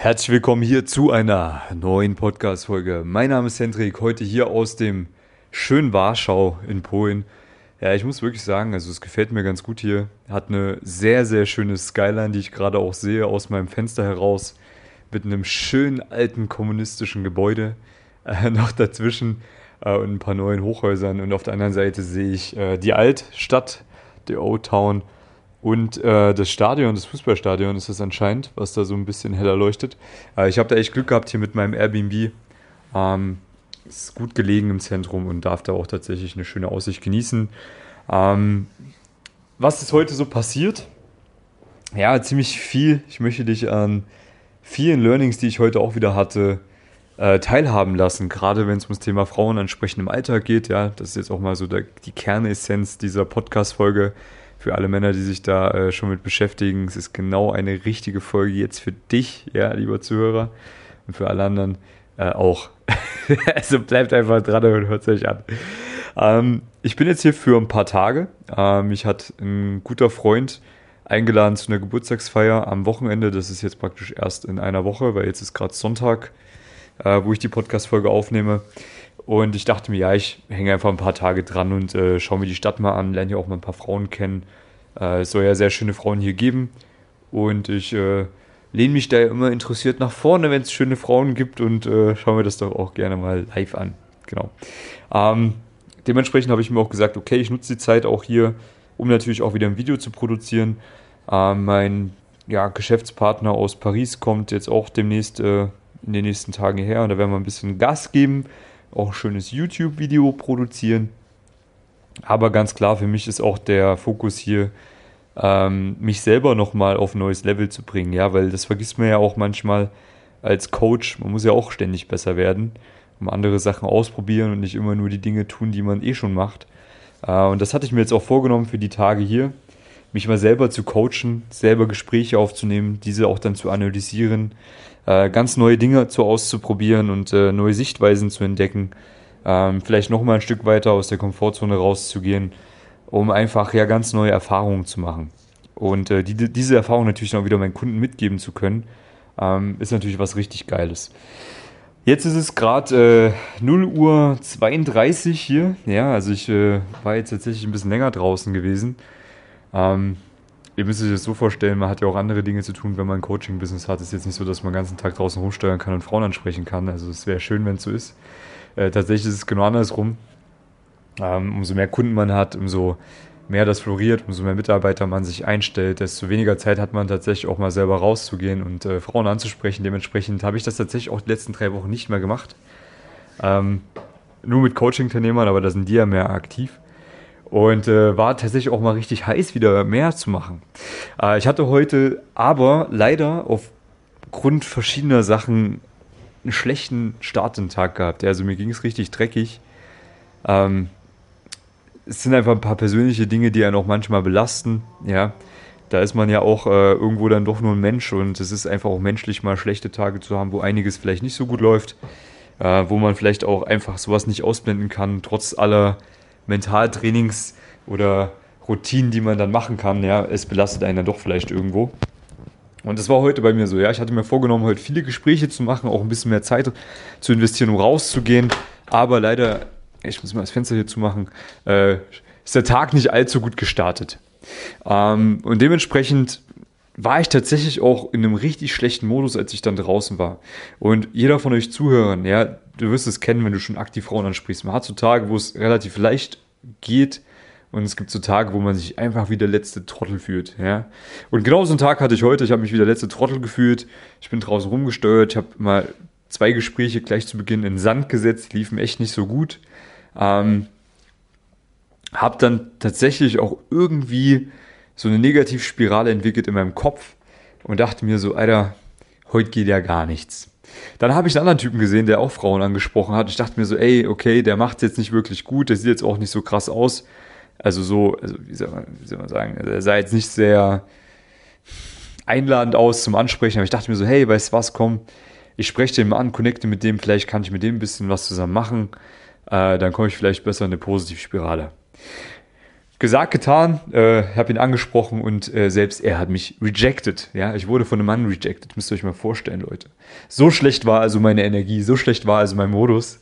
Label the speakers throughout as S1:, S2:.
S1: Herzlich willkommen hier zu einer neuen Podcast-Folge. Mein Name ist Hendrik, heute hier aus dem schönen Warschau in Polen. Ja, ich muss wirklich sagen, also es gefällt mir ganz gut hier. Hat eine sehr, sehr schöne Skyline, die ich gerade auch sehe aus meinem Fenster heraus. Mit einem schönen alten kommunistischen Gebäude äh, noch dazwischen äh, und ein paar neuen Hochhäusern. Und auf der anderen Seite sehe ich äh, die Altstadt, die Old Town und äh, das Stadion, das Fußballstadion ist es anscheinend, was da so ein bisschen heller leuchtet. Äh, ich habe da echt Glück gehabt hier mit meinem Airbnb. Ähm, ist gut gelegen im Zentrum und darf da auch tatsächlich eine schöne Aussicht genießen. Ähm, was ist heute so passiert? Ja, ziemlich viel. Ich möchte dich an vielen Learnings, die ich heute auch wieder hatte, äh, teilhaben lassen. Gerade wenn es ums Thema Frauen ansprechen im Alltag geht. Ja, das ist jetzt auch mal so der, die Kernessenz dieser Podcast-Folge für alle Männer, die sich da äh, schon mit beschäftigen. Es ist genau eine richtige Folge jetzt für dich, ja, lieber Zuhörer, und für alle anderen äh, auch. also bleibt einfach dran und hört es euch an. Ähm, ich bin jetzt hier für ein paar Tage. Ähm, mich hat ein guter Freund eingeladen zu einer Geburtstagsfeier am Wochenende. Das ist jetzt praktisch erst in einer Woche, weil jetzt ist gerade Sonntag, äh, wo ich die Podcast-Folge aufnehme. Und ich dachte mir, ja, ich hänge einfach ein paar Tage dran und äh, schaue mir die Stadt mal an, lerne hier auch mal ein paar Frauen kennen. Äh, es soll ja sehr schöne Frauen hier geben. Und ich äh, lehne mich da ja immer interessiert nach vorne, wenn es schöne Frauen gibt und äh, schaue mir das doch auch gerne mal live an. Genau. Ähm, dementsprechend habe ich mir auch gesagt, okay, ich nutze die Zeit auch hier, um natürlich auch wieder ein Video zu produzieren. Ähm, mein ja, Geschäftspartner aus Paris kommt jetzt auch demnächst äh, in den nächsten Tagen her und da werden wir ein bisschen Gas geben auch ein schönes YouTube-Video produzieren. Aber ganz klar, für mich ist auch der Fokus hier, ähm, mich selber nochmal auf ein neues Level zu bringen. Ja, weil das vergisst man ja auch manchmal als Coach. Man muss ja auch ständig besser werden, um andere Sachen ausprobieren und nicht immer nur die Dinge tun, die man eh schon macht. Äh, und das hatte ich mir jetzt auch vorgenommen für die Tage hier, mich mal selber zu coachen, selber Gespräche aufzunehmen, diese auch dann zu analysieren, äh, ganz neue Dinge zu auszuprobieren und äh, neue Sichtweisen zu entdecken. Ähm, vielleicht nochmal ein Stück weiter aus der Komfortzone rauszugehen, um einfach ja ganz neue Erfahrungen zu machen. Und äh, die, diese Erfahrung natürlich auch wieder meinen Kunden mitgeben zu können, ähm, ist natürlich was richtig Geiles. Jetzt ist es gerade äh, 0 Uhr 32 hier. Ja, also ich äh, war jetzt tatsächlich ein bisschen länger draußen gewesen. Ähm, ihr müsst euch das so vorstellen, man hat ja auch andere Dinge zu tun, wenn man ein Coaching-Business hat. Es ist jetzt nicht so, dass man den ganzen Tag draußen rumsteuern kann und Frauen ansprechen kann. Also es wäre schön, wenn es so ist. Äh, tatsächlich ist es genau andersrum. Ähm, umso mehr Kunden man hat, umso mehr das floriert, umso mehr Mitarbeiter man sich einstellt, desto weniger Zeit hat man tatsächlich auch mal selber rauszugehen und äh, Frauen anzusprechen. Dementsprechend habe ich das tatsächlich auch die letzten drei Wochen nicht mehr gemacht. Ähm, nur mit Coaching-Teilnehmern, aber da sind die ja mehr aktiv. Und äh, war tatsächlich auch mal richtig heiß, wieder mehr zu machen. Äh, ich hatte heute aber leider aufgrund verschiedener Sachen einen schlechten Start in den Tag gehabt. Also mir ging es richtig dreckig. Ähm, es sind einfach ein paar persönliche Dinge, die einen auch manchmal belasten. Ja, da ist man ja auch äh, irgendwo dann doch nur ein Mensch und es ist einfach auch menschlich, mal schlechte Tage zu haben, wo einiges vielleicht nicht so gut läuft, äh, wo man vielleicht auch einfach sowas nicht ausblenden kann, trotz aller Mentaltrainings oder Routinen, die man dann machen kann, ja, es belastet einen dann doch vielleicht irgendwo. Und das war heute bei mir so, ja. Ich hatte mir vorgenommen, heute viele Gespräche zu machen, auch ein bisschen mehr Zeit zu investieren, um rauszugehen. Aber leider, ich muss mal das Fenster hier zumachen, äh, ist der Tag nicht allzu gut gestartet. Ähm, und dementsprechend war ich tatsächlich auch in einem richtig schlechten Modus, als ich dann draußen war. Und jeder von euch Zuhörern, ja, du wirst es kennen, wenn du schon aktiv Frauen ansprichst. Man hat so Tage, wo es relativ leicht geht und es gibt so Tage, wo man sich einfach wie der letzte Trottel fühlt. Ja? Und genau so einen Tag hatte ich heute. Ich habe mich wie der letzte Trottel gefühlt. Ich bin draußen rumgesteuert. Ich habe mal zwei Gespräche gleich zu Beginn in Sand gesetzt. Die liefen echt nicht so gut. Ähm, habe dann tatsächlich auch irgendwie so eine Negativspirale entwickelt in meinem Kopf und dachte mir so, Alter, heute geht ja gar nichts. Dann habe ich einen anderen Typen gesehen, der auch Frauen angesprochen hat. Ich dachte mir so, ey, okay, der macht es jetzt nicht wirklich gut, der sieht jetzt auch nicht so krass aus. Also so, also wie, soll man, wie soll man sagen, also er sah jetzt nicht sehr einladend aus zum Ansprechen, aber ich dachte mir so, hey, weißt du was, komm, ich spreche den mal an, connecte mit dem, vielleicht kann ich mit dem ein bisschen was zusammen machen, äh, dann komme ich vielleicht besser in eine Positivspirale. Gesagt, getan, äh, habe ihn angesprochen und äh, selbst er hat mich rejected. Ja, ich wurde von einem Mann rejected. Müsst ihr euch mal vorstellen, Leute. So schlecht war also meine Energie, so schlecht war also mein Modus.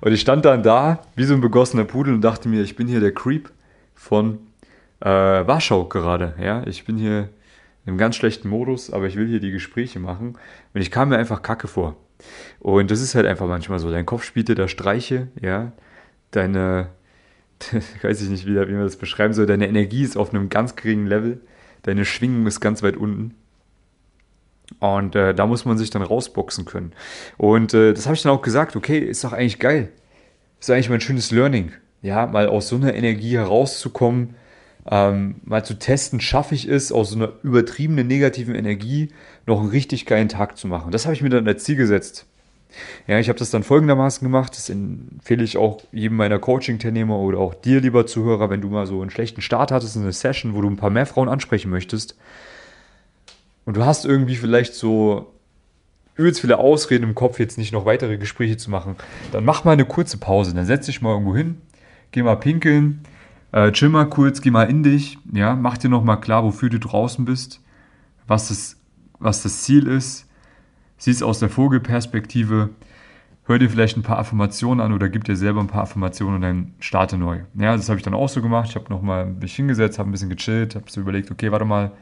S1: Und ich stand dann da, wie so ein begossener Pudel und dachte mir, ich bin hier der Creep von äh, Warschau gerade. Ja, ich bin hier in einem ganz schlechten Modus, aber ich will hier die Gespräche machen. Und ich kam mir einfach kacke vor. Und das ist halt einfach manchmal so. Dein Kopf spielte da Streiche, ja. Deine, weiß ich nicht, wie, wie man das beschreiben soll, deine Energie ist auf einem ganz geringen Level. Deine Schwingung ist ganz weit unten. Und äh, da muss man sich dann rausboxen können. Und äh, das habe ich dann auch gesagt, okay, ist doch eigentlich geil. Ist doch eigentlich mal ein schönes Learning. Ja, mal aus so einer Energie herauszukommen, ähm, mal zu testen, schaffe ich es, aus so einer übertriebenen negativen Energie noch einen richtig geilen Tag zu machen. Das habe ich mir dann als Ziel gesetzt. Ja, ich habe das dann folgendermaßen gemacht. Das empfehle ich auch jedem meiner Coaching-Teilnehmer oder auch dir, lieber Zuhörer, wenn du mal so einen schlechten Start hattest in eine Session, wo du ein paar mehr Frauen ansprechen möchtest. Und du hast irgendwie vielleicht so übelst viele Ausreden im Kopf, jetzt nicht noch weitere Gespräche zu machen, dann mach mal eine kurze Pause. Dann setz dich mal irgendwo hin, geh mal pinkeln, äh, chill mal kurz, geh mal in dich, ja, mach dir nochmal klar, wofür du draußen bist, was das, was das Ziel ist, siehst aus der Vogelperspektive, hör dir vielleicht ein paar Affirmationen an oder gib dir selber ein paar Affirmationen und dann starte neu. Ja, das habe ich dann auch so gemacht. Ich habe nochmal mich hingesetzt, habe ein bisschen gechillt, habe so überlegt, okay, warte mal,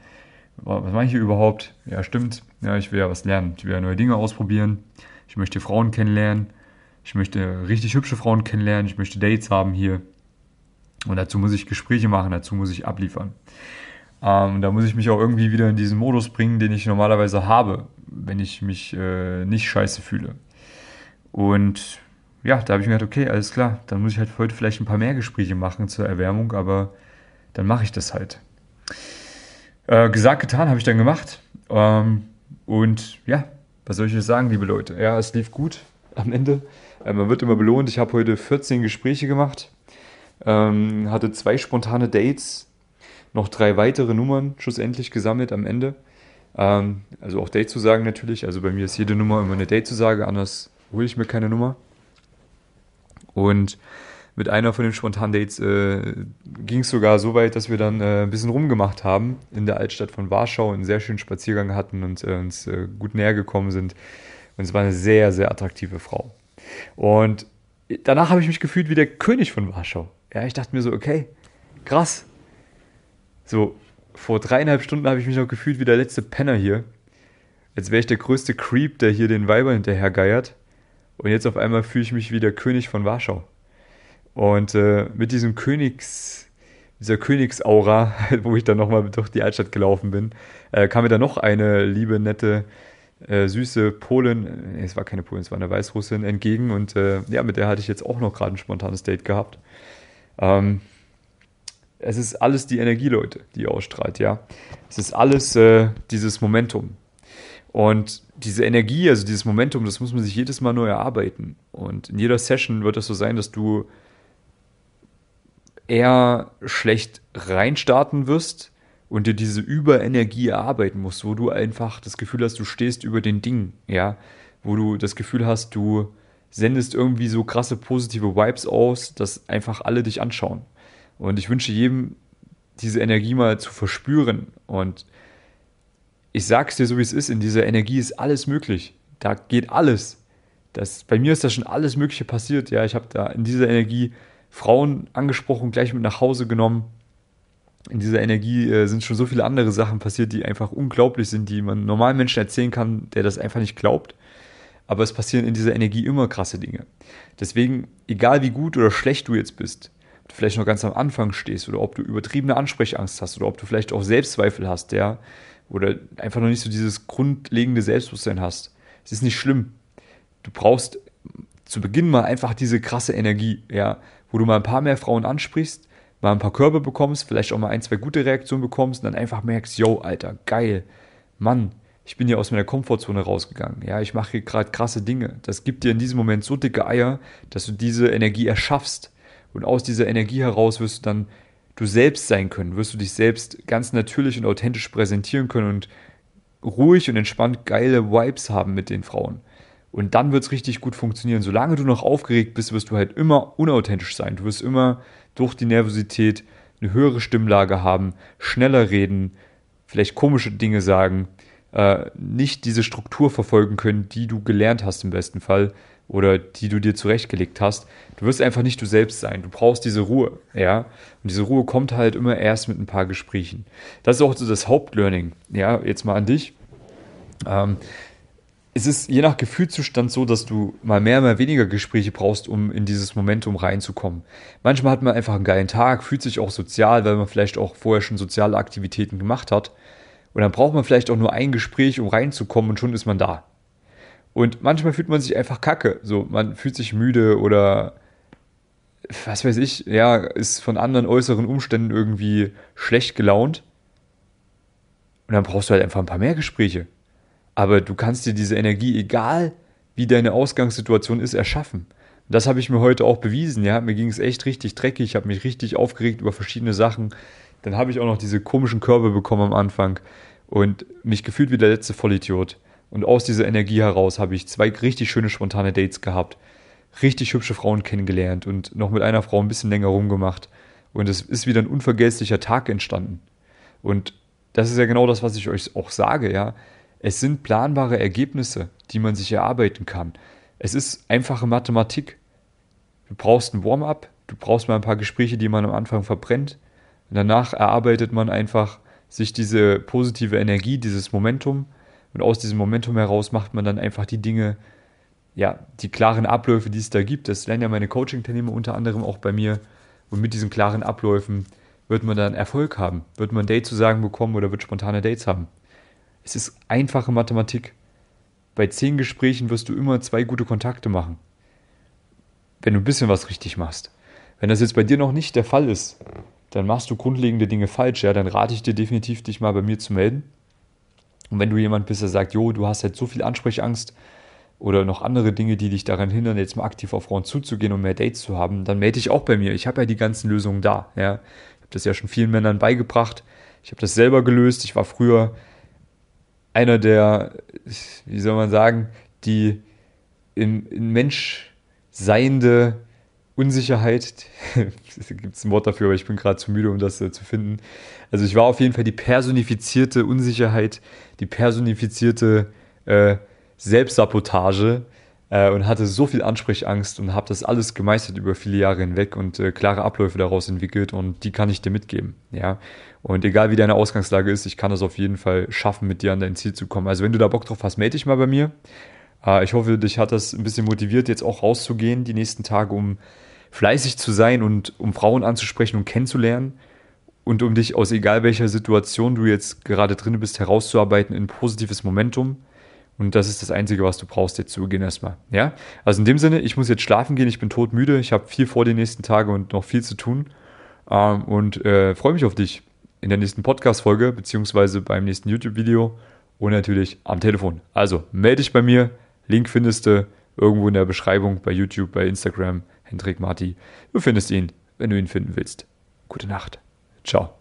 S1: was mache ich hier überhaupt? Ja, stimmt. Ja, ich will ja was lernen. Ich will ja neue Dinge ausprobieren. Ich möchte Frauen kennenlernen. Ich möchte richtig hübsche Frauen kennenlernen. Ich möchte Dates haben hier. Und dazu muss ich Gespräche machen, dazu muss ich abliefern. Ähm, da muss ich mich auch irgendwie wieder in diesen Modus bringen, den ich normalerweise habe, wenn ich mich äh, nicht scheiße fühle. Und ja, da habe ich mir gedacht, okay, alles klar, dann muss ich halt heute vielleicht ein paar mehr Gespräche machen zur Erwärmung, aber dann mache ich das halt. Äh, gesagt, getan, habe ich dann gemacht. Ähm, und ja, was soll ich jetzt sagen, liebe Leute? Ja, es lief gut am Ende. Äh, man wird immer belohnt. Ich habe heute 14 Gespräche gemacht. Ähm, hatte zwei spontane Dates, noch drei weitere Nummern schlussendlich gesammelt am Ende. Ähm, also auch Date-Zusagen natürlich. Also bei mir ist jede Nummer immer eine Date-Zusage, anders hole ich mir keine Nummer. Und mit einer von den spontanen Dates äh, ging es sogar so weit, dass wir dann äh, ein bisschen rumgemacht haben in der Altstadt von Warschau, einen sehr schönen Spaziergang hatten und äh, uns äh, gut näher gekommen sind. Und es war eine sehr, sehr attraktive Frau. Und danach habe ich mich gefühlt wie der König von Warschau. Ja, ich dachte mir so, okay, krass. So, vor dreieinhalb Stunden habe ich mich noch gefühlt wie der letzte Penner hier. Als wäre ich der größte Creep, der hier den Weiber hinterher geiert. Und jetzt auf einmal fühle ich mich wie der König von Warschau. Und äh, mit diesem Königs, dieser Königsaura, wo ich dann nochmal durch die Altstadt gelaufen bin, äh, kam mir dann noch eine liebe, nette, äh, süße Polin, nee, es war keine Polin, es war eine Weißrussin, entgegen. Und äh, ja, mit der hatte ich jetzt auch noch gerade ein spontanes Date gehabt. Ähm, es ist alles die Energie, Leute, die ausstrahlt, ja. Es ist alles äh, dieses Momentum. Und diese Energie, also dieses Momentum, das muss man sich jedes Mal neu erarbeiten. Und in jeder Session wird es so sein, dass du eher schlecht reinstarten wirst und dir diese Überenergie erarbeiten musst, wo du einfach das Gefühl hast, du stehst über den Dingen, ja, wo du das Gefühl hast, du sendest irgendwie so krasse positive Vibes aus, dass einfach alle dich anschauen. Und ich wünsche jedem, diese Energie mal zu verspüren. Und ich sag's dir so, wie es ist, in dieser Energie ist alles möglich. Da geht alles. Das, bei mir ist da schon alles Mögliche passiert. Ja, ich habe da in dieser Energie Frauen angesprochen, gleich mit nach Hause genommen. In dieser Energie äh, sind schon so viele andere Sachen passiert, die einfach unglaublich sind, die man normalen Menschen erzählen kann, der das einfach nicht glaubt aber es passieren in dieser Energie immer krasse Dinge. Deswegen, egal wie gut oder schlecht du jetzt bist, vielleicht noch ganz am Anfang stehst oder ob du übertriebene Ansprechangst hast oder ob du vielleicht auch Selbstzweifel hast, ja, oder einfach noch nicht so dieses grundlegende Selbstbewusstsein hast, es ist nicht schlimm. Du brauchst zu Beginn mal einfach diese krasse Energie, ja, wo du mal ein paar mehr Frauen ansprichst, mal ein paar Körbe bekommst, vielleicht auch mal ein, zwei gute Reaktionen bekommst und dann einfach merkst, yo, Alter, geil, Mann, ich bin hier aus meiner Komfortzone rausgegangen. Ja, ich mache hier gerade krasse Dinge. Das gibt dir in diesem Moment so dicke Eier, dass du diese Energie erschaffst. Und aus dieser Energie heraus wirst du dann du selbst sein können, wirst du dich selbst ganz natürlich und authentisch präsentieren können und ruhig und entspannt geile Vibes haben mit den Frauen. Und dann wird es richtig gut funktionieren. Solange du noch aufgeregt bist, wirst du halt immer unauthentisch sein. Du wirst immer durch die Nervosität eine höhere Stimmlage haben, schneller reden, vielleicht komische Dinge sagen, äh, nicht diese Struktur verfolgen können, die du gelernt hast im besten Fall oder die du dir zurechtgelegt hast. Du wirst einfach nicht du selbst sein. Du brauchst diese Ruhe, ja. Und diese Ruhe kommt halt immer erst mit ein paar Gesprächen. Das ist auch so das Hauptlearning, ja. Jetzt mal an dich. Ähm, es ist je nach Gefühlszustand so, dass du mal mehr, mal weniger Gespräche brauchst, um in dieses Momentum reinzukommen. Manchmal hat man einfach einen geilen Tag, fühlt sich auch sozial, weil man vielleicht auch vorher schon soziale Aktivitäten gemacht hat. Und dann braucht man vielleicht auch nur ein Gespräch, um reinzukommen und schon ist man da. Und manchmal fühlt man sich einfach kacke. So, man fühlt sich müde oder was weiß ich, ja, ist von anderen äußeren Umständen irgendwie schlecht gelaunt. Und dann brauchst du halt einfach ein paar mehr Gespräche. Aber du kannst dir diese Energie, egal wie deine Ausgangssituation ist, erschaffen. Das habe ich mir heute auch bewiesen. Ja, mir ging es echt richtig dreckig. Ich habe mich richtig aufgeregt über verschiedene Sachen. Dann habe ich auch noch diese komischen Körbe bekommen am Anfang und mich gefühlt wie der letzte Vollidiot. Und aus dieser Energie heraus habe ich zwei richtig schöne spontane Dates gehabt, richtig hübsche Frauen kennengelernt und noch mit einer Frau ein bisschen länger rumgemacht. Und es ist wieder ein unvergesslicher Tag entstanden. Und das ist ja genau das, was ich euch auch sage, ja. Es sind planbare Ergebnisse, die man sich erarbeiten kann. Es ist einfache Mathematik. Du brauchst ein Warm-up, du brauchst mal ein paar Gespräche, die man am Anfang verbrennt. Und danach erarbeitet man einfach sich diese positive Energie, dieses Momentum. Und aus diesem Momentum heraus macht man dann einfach die Dinge, ja, die klaren Abläufe, die es da gibt. Das lernen ja meine Coaching-Teilnehmer unter anderem auch bei mir. Und mit diesen klaren Abläufen wird man dann Erfolg haben. Wird man ein Date zu sagen bekommen oder wird spontane Dates haben. Es ist einfache Mathematik. Bei zehn Gesprächen wirst du immer zwei gute Kontakte machen. Wenn du ein bisschen was richtig machst. Wenn das jetzt bei dir noch nicht der Fall ist, dann machst du grundlegende Dinge falsch. Ja, dann rate ich dir definitiv, dich mal bei mir zu melden. Und wenn du jemand bist, der sagt, jo, du hast jetzt so viel Ansprechangst oder noch andere Dinge, die dich daran hindern, jetzt mal aktiv auf Frauen zuzugehen und mehr Dates zu haben, dann melde dich auch bei mir. Ich habe ja die ganzen Lösungen da. Ja. Ich habe das ja schon vielen Männern beigebracht. Ich habe das selber gelöst. Ich war früher einer der, wie soll man sagen, die im, im Mensch seiende Unsicherheit, gibt es ein Wort dafür, aber ich bin gerade zu müde, um das äh, zu finden. Also ich war auf jeden Fall die personifizierte Unsicherheit, die personifizierte äh, Selbstsabotage äh, und hatte so viel Ansprechangst und habe das alles gemeistert über viele Jahre hinweg und äh, klare Abläufe daraus entwickelt und die kann ich dir mitgeben. Ja, und egal wie deine Ausgangslage ist, ich kann es auf jeden Fall schaffen, mit dir an dein Ziel zu kommen. Also wenn du da Bock drauf hast, melde dich mal bei mir. Äh, ich hoffe, dich hat das ein bisschen motiviert, jetzt auch rauszugehen die nächsten Tage, um fleißig zu sein und um Frauen anzusprechen und kennenzulernen und um dich aus egal welcher Situation du jetzt gerade drin bist, herauszuarbeiten in positives Momentum. Und das ist das Einzige, was du brauchst jetzt zu Beginn erstmal. Ja? Also in dem Sinne, ich muss jetzt schlafen gehen, ich bin todmüde, ich habe viel vor den nächsten Tagen und noch viel zu tun. Ähm, und äh, freue mich auf dich in der nächsten Podcast-Folge, beziehungsweise beim nächsten YouTube-Video und natürlich am Telefon. Also melde dich bei mir. Link findest du irgendwo in der Beschreibung bei YouTube, bei Instagram, Hendrik Marti. Du findest ihn, wenn du ihn finden willst. Gute Nacht. Ciao.